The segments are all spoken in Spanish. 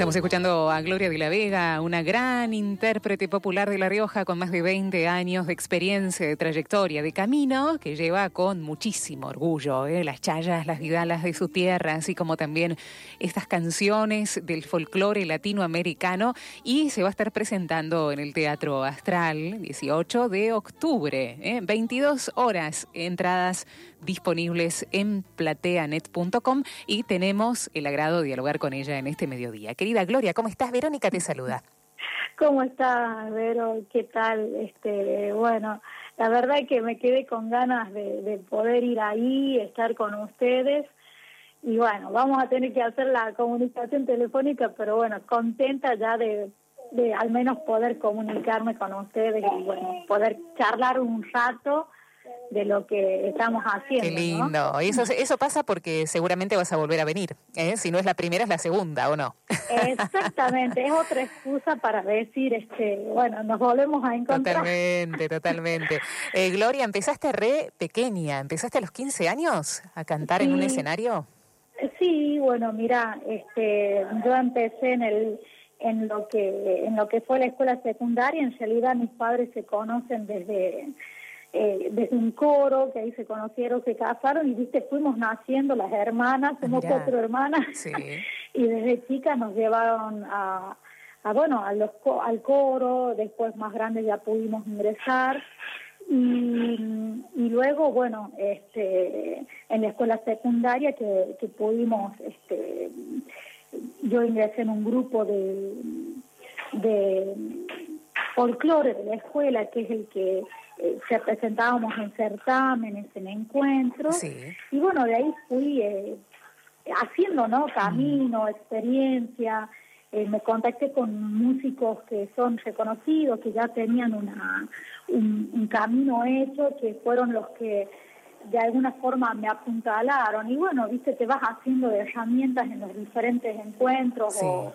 Estamos escuchando a Gloria de la Vega, una gran intérprete popular de La Rioja con más de 20 años de experiencia, de trayectoria, de camino, que lleva con muchísimo orgullo ¿eh? las chayas, las vidalas de su tierra, así como también estas canciones del folclore latinoamericano y se va a estar presentando en el Teatro Astral 18 de octubre, ¿eh? 22 horas, entradas disponibles en plateanet.com y tenemos el agrado de dialogar con ella en este mediodía. Querida Gloria, ¿cómo estás? Verónica te saluda. ¿Cómo estás, Vero? ¿Qué tal? Este, bueno, la verdad es que me quedé con ganas de, poder ir ahí, estar con ustedes. Y bueno, vamos a tener que hacer la comunicación telefónica, pero bueno, contenta ya de, de al menos poder comunicarme con ustedes y bueno, poder charlar un rato de lo que estamos haciendo. Qué lindo. Eso, eso pasa porque seguramente vas a volver a venir. ¿eh? Si no es la primera, es la segunda, ¿o no? Exactamente. es otra excusa para decir, este, bueno, nos volvemos a encontrar. Totalmente, totalmente. Eh, Gloria, empezaste re pequeña. ¿Empezaste a los 15 años a cantar en un escenario? Sí, bueno, mira, este, yo empecé en el en lo que en lo que fue la escuela secundaria. En realidad mis padres se conocen desde eh, desde un coro, que ahí se conocieron, se casaron y viste, fuimos naciendo las hermanas, somos cuatro hermanas, y desde chicas nos llevaron a, a bueno, a los, al coro, después más grandes ya pudimos ingresar. Y, y, luego, bueno, este, en la escuela secundaria que, que pudimos, este, yo ingresé en un grupo de, de folclore de la escuela, que es el que eh, se presentábamos en certámenes, en encuentros, y bueno, de ahí fui eh, haciendo, ¿no? Camino, experiencia, eh, me contacté con músicos que son reconocidos, que ya tenían una, un, camino hecho, que fueron los que de alguna forma me apuntalaron, y bueno, viste, te vas haciendo de herramientas en los diferentes encuentros o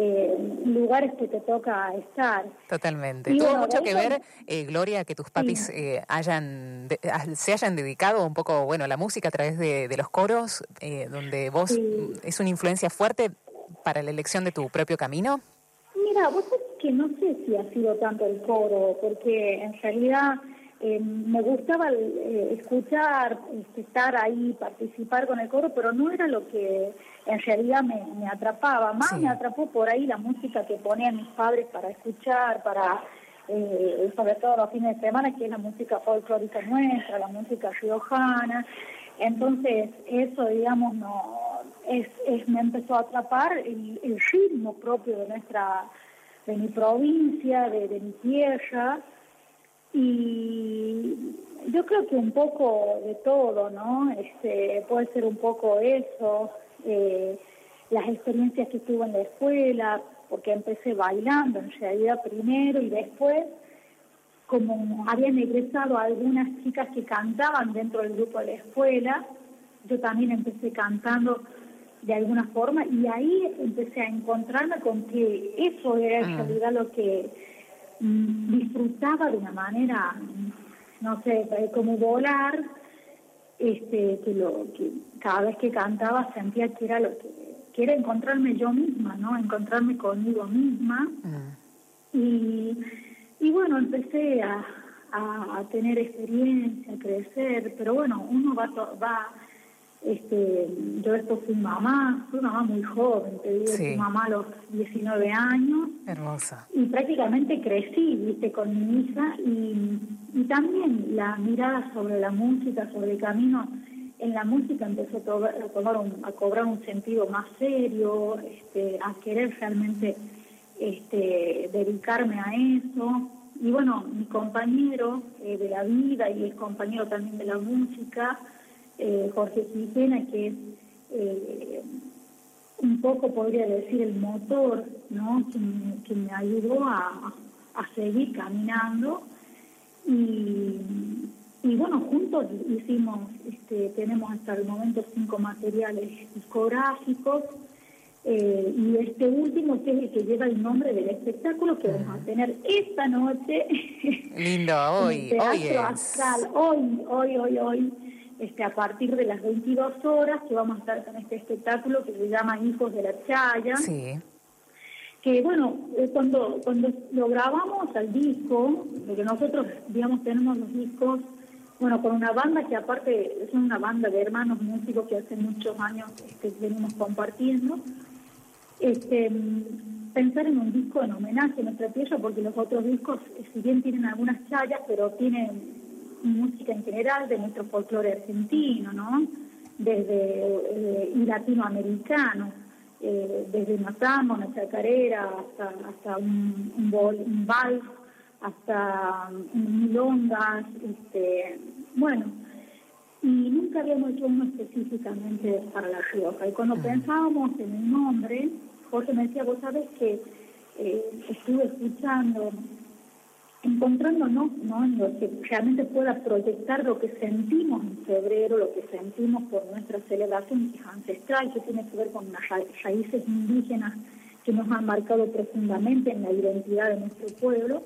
eh, lugares que te toca estar. Totalmente. Tuvo mucho que ver, eh, Gloria, que tus papis eh, hayan se hayan dedicado un poco bueno a la música a través de, los coros, eh, donde vos es una influencia fuerte para la elección de tu propio camino. Mira, vos sabés que no sé si ha sido tanto el coro, porque en realidad eh, me gustaba eh, escuchar, este, estar ahí, participar con el coro, pero no era lo que en realidad me, atrapaba. Más me atrapó por ahí la música que ponían mis padres para escuchar, para eh, sobre todo los fines de semana, que es la música folclórica nuestra, la música riojana. Entonces, eso, digamos, no es, me empezó a atrapar el, ritmo propio de nuestra, de mi provincia, de, de mi tierra y yo creo que un poco de todo, ¿no? Este, puede ser un poco eso, eh, las experiencias que tuve en la escuela, porque empecé bailando en realidad primero y después, como habían egresado algunas chicas que cantaban dentro del grupo de la escuela, yo también empecé cantando de alguna forma y ahí empecé a encontrarme con que eso era en ah. realidad lo que Mm, disfrutaba de una manera, no sé, como volar, este, que lo que cada vez que cantaba sentía que era lo que, que era encontrarme yo misma, ¿no? Encontrarme conmigo misma. Mm. Y, y bueno, empecé a, a, tener experiencia, a crecer, pero bueno, uno va, va este, yo después fui mamá, fui mamá muy joven, te digo, fui mamá a los 19 años. Hermosa. Y prácticamente crecí, viste, con mi hija y, y también la mirada sobre la música, sobre el camino en la música empezó a, tomar a cobrar un sentido más serio, este, a querer realmente este, dedicarme a eso. Y bueno, mi compañero eh, de la vida y el compañero también de la música, eh, Jorge Quintena, que es eh, un poco, podría decir, el motor, ¿no? Que, me ayudó a, seguir caminando. Y, bueno, juntos hicimos, este, tenemos hasta el momento cinco materiales discográficos. Eh, y este último que es el que lleva el nombre del espectáculo que vamos a tener esta noche. Lindo, hoy, hoy Hoy, hoy, hoy, hoy este, a partir de las 22 horas que vamos a estar con este espectáculo que se llama Hijos de la Chaya. Sí. que bueno, eh, cuando, cuando lo grabamos al disco, porque nosotros, digamos, tenemos los discos, bueno, con una banda que aparte es una banda de hermanos músicos que hace muchos años este, venimos compartiendo, este, pensar en un disco en homenaje a nuestra tierra, porque los otros discos, si bien tienen algunas chayas, pero tienen música en general de nuestro folclore argentino, ¿no? Desde eh, y latinoamericano, eh, desde una una chacarera, hasta, hasta un, un, vals, hasta un milongas, este, bueno, y nunca habíamos hecho uno específicamente para La Rioja. Y cuando pensábamos en el nombre, Jorge me decía, vos sabés que eh, estuve escuchando, encontrándonos ¿no? en lo que realmente pueda proyectar lo que sentimos en febrero, lo que sentimos por nuestra celebración ancestral, que tiene que ver con las raíces indígenas que nos han marcado profundamente en la identidad de nuestro pueblo.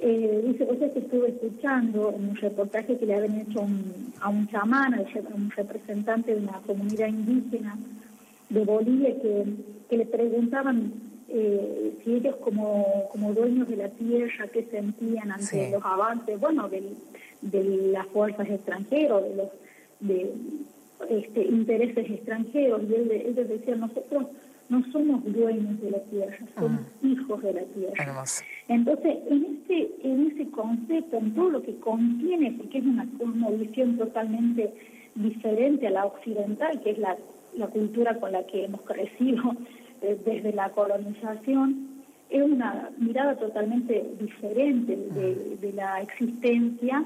Eh, dice, pues que estuve escuchando en un reportaje que le habían hecho a un chamán, a un representante de una comunidad indígena de Bolivia, que le preguntaban eh, si ellos como, como dueños de la tierra, qué sentían ante los avances, bueno, de, las fuerzas extranjeras, de los de, este, intereses extranjeros. Y ellos decían, nosotros no somos dueños de la tierra, somos ah. hijos de la tierra. Entonces, en este, en ese concepto, en todo lo que contiene, porque es una, una visión totalmente diferente a la occidental, que es la, la cultura con la que hemos crecido desde la colonización, es una mirada totalmente diferente de, la existencia,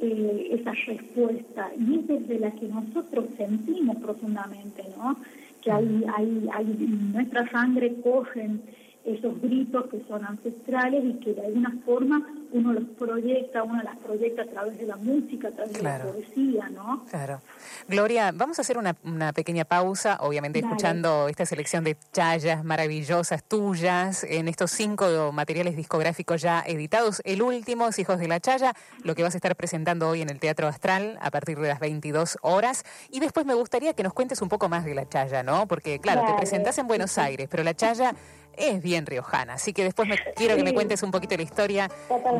eh, esa respuesta, y es desde la que nosotros sentimos profundamente, ¿no? Que hay, hay, hay nuestra sangre corren esos gritos que son ancestrales y que de alguna forma uno los proyecta, uno las proyecta a través de la música, a través de la poesía, ¿no? Claro. Gloria, vamos a hacer una, pequeña pausa, obviamente escuchando esta selección de chayas maravillosas tuyas en estos cinco materiales discográficos ya editados. El último es Hijos de la Chaya, lo que vas a estar presentando hoy en el Teatro Astral a partir de las 22 horas. Y después me gustaría que nos cuentes un poco más de la Chaya, ¿no? Porque, claro, te presentás en Buenos Aires, pero la Chaya es bien riojana. Así que después me, quiero que me cuentes un poquito la historia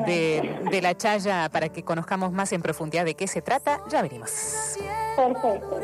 de, de, la Chaya para que conozcamos más en profundidad de qué se trata. Ya venimos. Perfecto.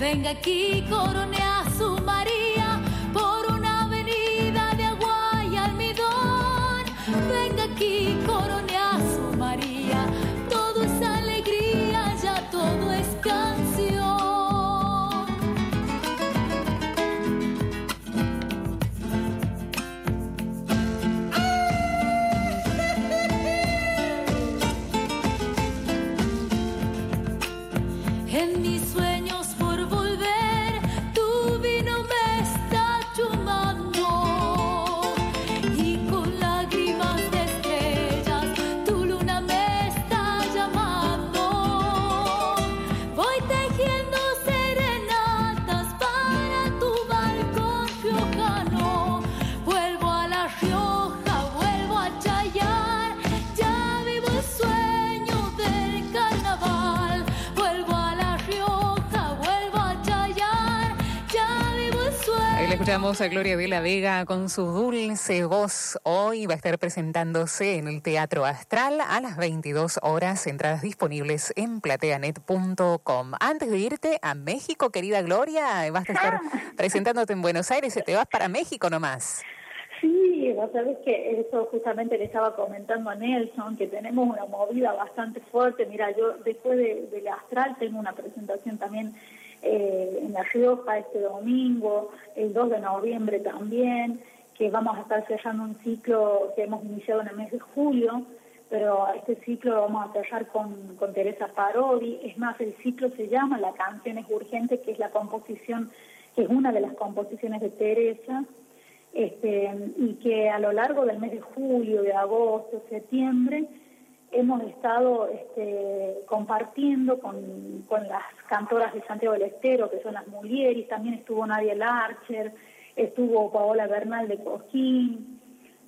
Venga aquí, corone a su María, escuchamos a Gloria de la Vega con su dulce voz. Hoy va a estar presentándose en el Teatro Astral a las 22 horas. Entradas disponibles en plateanet.com. Antes de irte a México, querida Gloria, vas a estar ah. presentándote en Buenos Aires y te vas para México nomás. Sí, vos sabés que eso justamente le estaba comentando a Nelson, que tenemos una movida bastante fuerte. Mira, yo después de, del Astral tengo una presentación también eh, en La Rioja este domingo, el 2 de noviembre también, que vamos a estar cerrando un ciclo que hemos iniciado en el mes de julio, pero este ciclo lo vamos a cerrar con, con Teresa Parodi. Es más, el ciclo se llama La canción es urgente, que es la composición, que es una de las composiciones de Teresa, este, y que a lo largo del mes de julio, de agosto, septiembre, hemos estado este, compartiendo con, las cantoras de Santiago del Estero, que son las Mulieris, también estuvo Nadia Larcher, estuvo Paola Bernal de Coquín,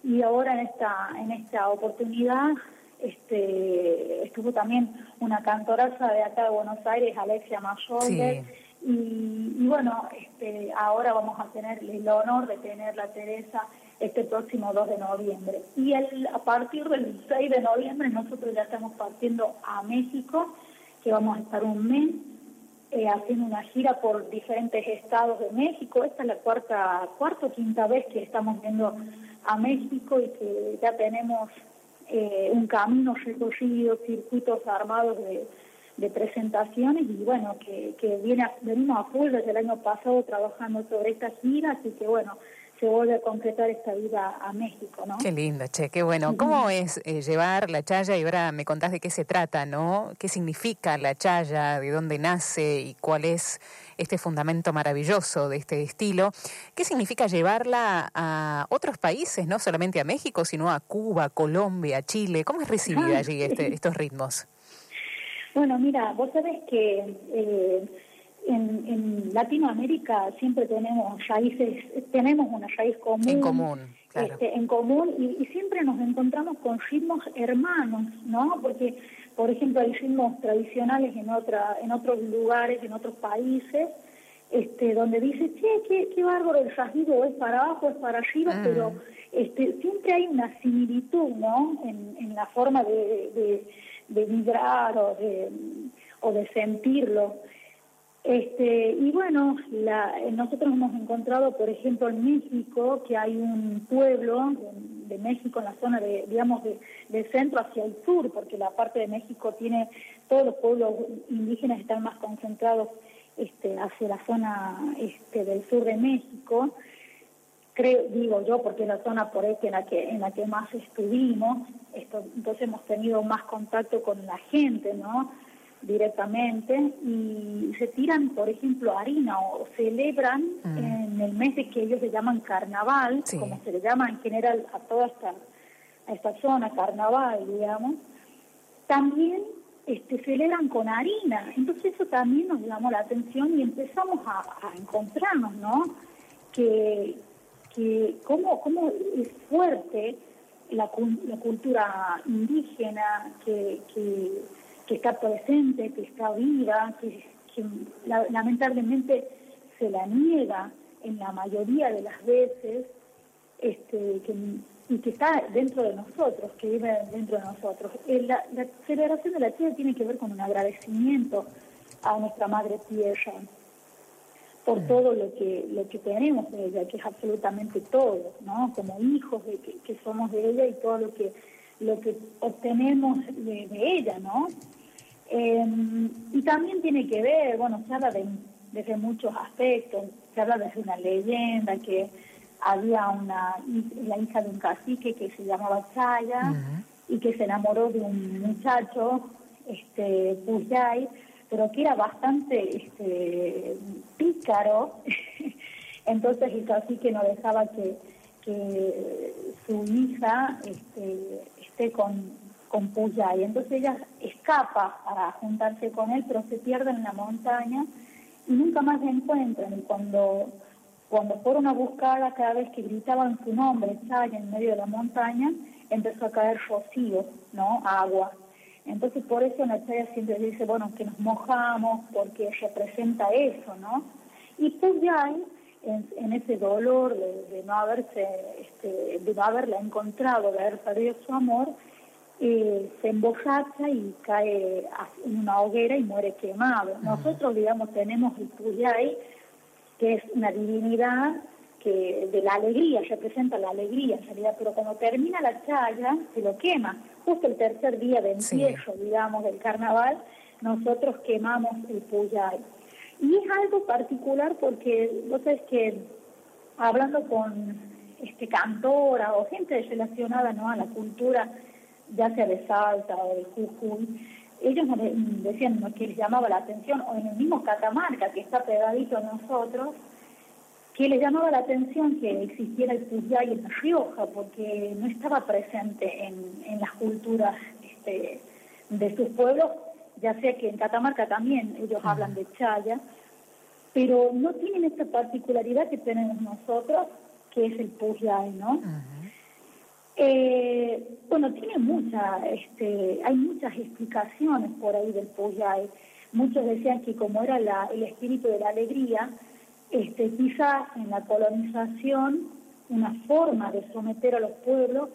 y ahora en esta, en esta oportunidad este, estuvo también una cantoraza de acá de Buenos Aires, Alexia Mayor, y, bueno, este, ahora vamos a tener el honor de tener la Teresa este próximo 2 de noviembre. Y a partir del 6 de noviembre nosotros ya estamos partiendo a México, que vamos a estar un mes eh, haciendo una gira por diferentes estados de México. Esta es la cuarta, cuarta o quinta vez que estamos viendo a México y que ya tenemos eh, un camino recorrido, circuitos armados de, presentaciones y bueno, que, que viene venimos a full desde el año pasado trabajando sobre esta gira, así que bueno, se vuelve a concretar esta vida a México, ¿no? Qué lindo, che, qué bueno. ¿Cómo es eh, llevar la chaya? Y ahora me contás de qué se trata, ¿no? ¿Qué significa la chaya? ¿De dónde nace? ¿Y cuál es este fundamento maravilloso de este estilo? ¿Qué significa llevarla a otros países, no solamente a México, sino a Cuba, Colombia, Chile? ¿Cómo es recibida allí este, estos ritmos? Bueno, mira, vos sabés que... Eh, en, Latinoamérica siempre tenemos raíces, tenemos una raíz común. En común. Claro. Este, en común y, siempre nos encontramos con ritmos hermanos, ¿no? Porque, por ejemplo, hay ritmos tradicionales en otra, en otros lugares, en otros países, este, donde dice, che, qué, qué bárbaro el rasguido, es para abajo, es para arriba, mm. pero este, siempre hay una similitud, ¿no? En, en la forma de, de, de vibrar o de, o de sentirlo. Este, y bueno, la, nosotros hemos encontrado, por ejemplo, en México, que hay un pueblo de, México en la zona de, digamos, de, centro hacia el sur, porque la parte de México tiene, todos los pueblos indígenas están más concentrados este, hacia la zona este, del sur de México. Creo, digo yo, porque es la zona por ahí en la que, en la que más estuvimos, entonces hemos tenido más contacto con la gente, ¿no? Directamente y se tiran, por ejemplo, harina o celebran mm. en el mes de que ellos le llaman carnaval, como se le llama en general a toda esta, a esta zona, carnaval, digamos, también este, celebran con harina. Entonces eso también nos llamó la atención y empezamos a, encontrarnos, ¿no? Que, que cómo, cómo es fuerte la, la cultura indígena, que, que que está presente, que está viva, que, lamentablemente se la niega en la mayoría de las veces, este, y que está dentro de nosotros, que vive dentro de nosotros. La, celebración de la tierra tiene que ver con un agradecimiento a nuestra madre tierra por mm. todo lo que lo que tenemos de ella, que es absolutamente todo, ¿no? Como hijos de que, somos de ella y todo lo que lo que obtenemos de, de ella, ¿no? Em, y también tiene que ver, bueno, se habla de, desde muchos aspectos, se habla desde una leyenda que había una la hija de un cacique que se llamaba Chaya y que se enamoró de un muchacho, este, Puyay, pero que era bastante este, pícaro, entonces el cacique no dejaba que, que su hija este, esté con con Puya y entonces ella escapa para juntarse con él, pero se pierde en la montaña y nunca más se encuentran. Y cuando, cuando fueron a buscarla, cada vez que gritaban su nombre, Chaya, en medio de la montaña, empezó a caer rocío, ¿no? Agua. Entonces por eso la Chaya siempre dice, bueno, que nos mojamos porque representa eso, ¿no? Y Puyay en, ese dolor de, no haberse, este, de no haberla encontrado, de haber perdido su amor, eh, se embojacha y cae en una hoguera y muere quemado. Nosotros, digamos, tenemos el Puyay, que es una divinidad que de la alegría, representa la alegría en realidad, pero cuando termina la chaya, se lo quema. Justo el tercer día de empiezo, digamos, del carnaval, nosotros quemamos el Puyay. Y es algo particular porque vos sabés que hablando con este cantora o gente relacionada ¿no? a la cultura, ya sea de Salta o de Jujuy, ellos nos decían que les llamaba la atención, o en el mismo Catamarca, que está pegadito a nosotros, que les llamaba la atención que existiera el Puyay en Rioja, porque no estaba presente en, en las culturas este, de sus pueblos ya sea que en Catamarca también ellos hablan de chaya, pero no tienen esta particularidad que tenemos nosotros, que es el Puyay, ¿no? Eh, bueno, tiene mucha, este, hay muchas explicaciones por ahí del Puyay. Muchos decían que como era la, el espíritu de la alegría, este, quizás en la colonización una forma de someter a los pueblos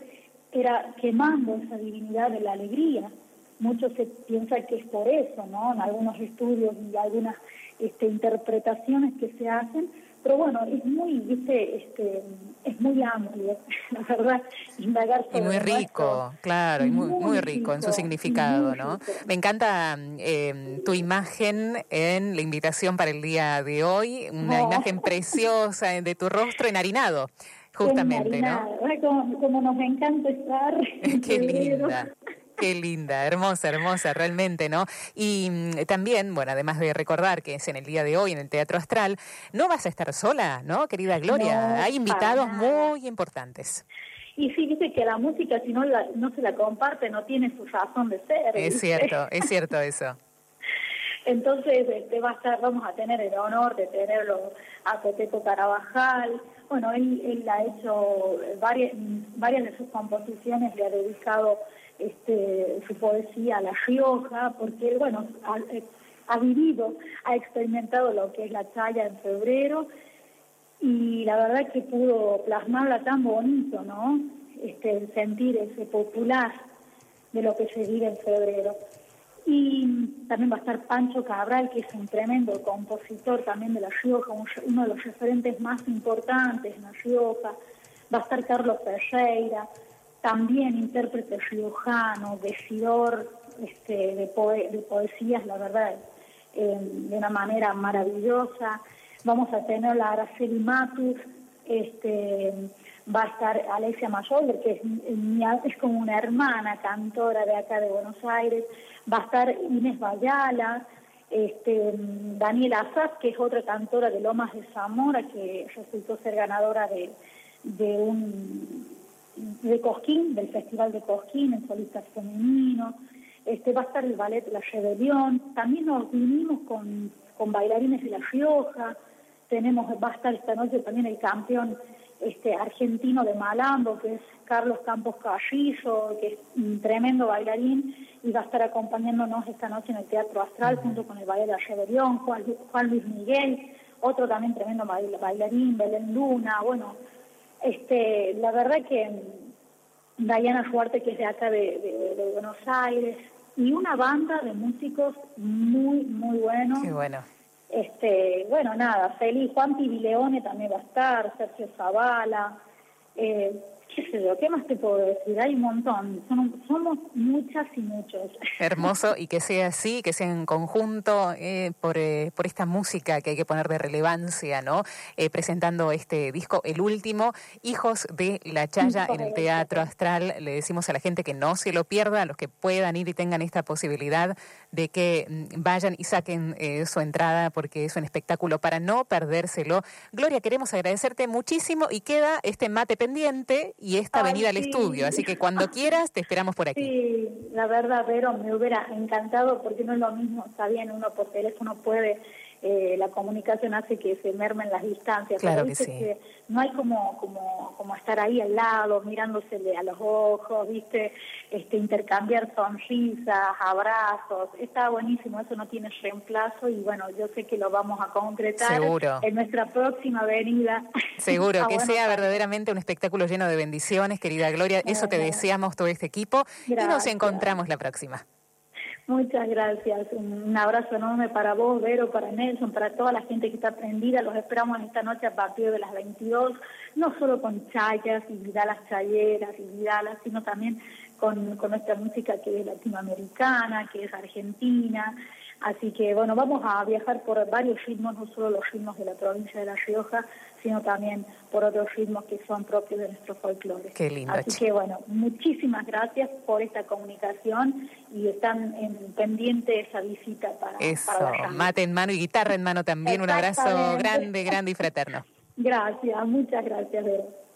era quemando esa divinidad de la alegría mucho se piensa que es por eso, ¿no? En algunos estudios y algunas este, interpretaciones que se hacen, pero bueno, es muy, ¿viste? Este, es muy amplio, la verdad, indagar Y muy rico, claro, y muy, muy, rico, en su significado, ¿no? Me encanta eh, tu imagen en la invitación para el día de hoy, una imagen preciosa de tu rostro enharinado justamente, ¿no? Como, como, nos encanta estar. Qué linda. Qué linda, hermosa, hermosa, realmente, ¿no? Y mm, también, bueno, además de recordar que es en el día de hoy en el Teatro Astral, no vas a estar sola, ¿no, querida Gloria? Hay invitados muy importantes. Y sí, dice que la música, si no, no se la comparte, no tiene su razón de ser. Es cierto, es cierto eso. Entonces, este, va a estar, vamos a tener el honor de tenerlo a Coteto Carabajal. Bueno, él, él ha hecho varias, varias de sus composiciones, le ha dedicado este, su poesía La Rioja, porque bueno, eh, ha, vivido, ha experimentado lo que es la chaya en febrero y la verdad que pudo plasmarla tan bonito, ¿no? Este, sentir ese popular de lo que se vive en febrero. Y también va a estar Pancho Cabral, que es un tremendo compositor también de La Rioja, uno de los referentes más importantes en La Rioja. Va a estar Carlos Ferreira, también intérprete riojano, decidor este, de, de poesías, la verdad, de una manera maravillosa. Vamos a tener la Araceli Matus, este, va a estar Alexia Mayover, que es, es como una hermana cantora de acá de Buenos Aires, va a estar Inés Bayala, este, Daniela Azaz, que es otra cantora de Lomas de Zamora, que resultó ser ganadora de, de un de Cosquín, del Festival de Cosquín, en solistas femeninos. Este, va a estar el ballet La Rebelión. También nos vinimos con, con bailarines de La Rioja. Tenemos, va a estar esta noche también el campeón este, argentino de Malambo, que es Carlos Campos Carrizo, que es un tremendo bailarín, y va a estar acompañándonos esta noche en el Teatro Astral junto con el ballet La Rebelión, Juan, Juan Luis Miguel, otro también tremendo bailarín, Belén Luna, bueno, este, la verdad que Diana Fuerte, que es de acá de, Buenos Aires, y una banda de músicos muy, muy buenos. Qué bueno. Este, bueno, nada, feliz. Juan Pibileone también va a estar, Sergio Zavala. Eh, qué sé yo, ¿qué más te puedo decir? Hay un montón, somos muchas y muchos. Hermoso y que sea así, que sea en conjunto eh, por, eh, por esta música que hay que poner de relevancia, ¿no? Eh, presentando este disco, el último, Hijos de la Chaya en el Teatro Astral. Le decimos a la gente que no se lo pierda, a los que puedan ir y tengan esta posibilidad de que mm, vayan y saquen su entrada porque es un espectáculo para no perdérselo. Gloria, queremos agradecerte muchísimo y queda este mate pendiente esta venida al estudio. Así que cuando quieras, te esperamos por aquí. Sí, la verdad, pero me hubiera encantado porque no es lo mismo, está bien, uno por teléfono puede eh, la comunicación hace que se mermen las distancias. Claro que sí. no hay como, como, como estar ahí al lado, mirándosele a los ojos, ¿viste? Este, intercambiar sonrisas, abrazos. Está buenísimo, eso no tiene reemplazo y bueno, yo sé que lo vamos a concretar en nuestra próxima venida. Seguro, que sea verdaderamente un espectáculo lleno de bendiciones, querida Gloria. Eso te deseamos todo este equipo y nos encontramos la próxima. Muchas gracias. Un abrazo enorme para vos, Vero, para Nelson, para toda la gente que está prendida. Los esperamos esta noche a partir de las 22, no solo con chayas y vidalas chayeras y vidalas, sino también con, con nuestra música que es latinoamericana, que es argentina. Así que, bueno, vamos a viajar por varios ritmos, no solo los ritmos de la provincia de La Rioja, sino también por otros ritmos que son propios de nuestro folclore. Qué lindo. Así que bueno, muchísimas gracias por esta comunicación y están en pendiente esa visita para, Eso, mate en mano y guitarra en mano también. Un abrazo grande, grande y fraterno. Gracias, muchas gracias, Vero.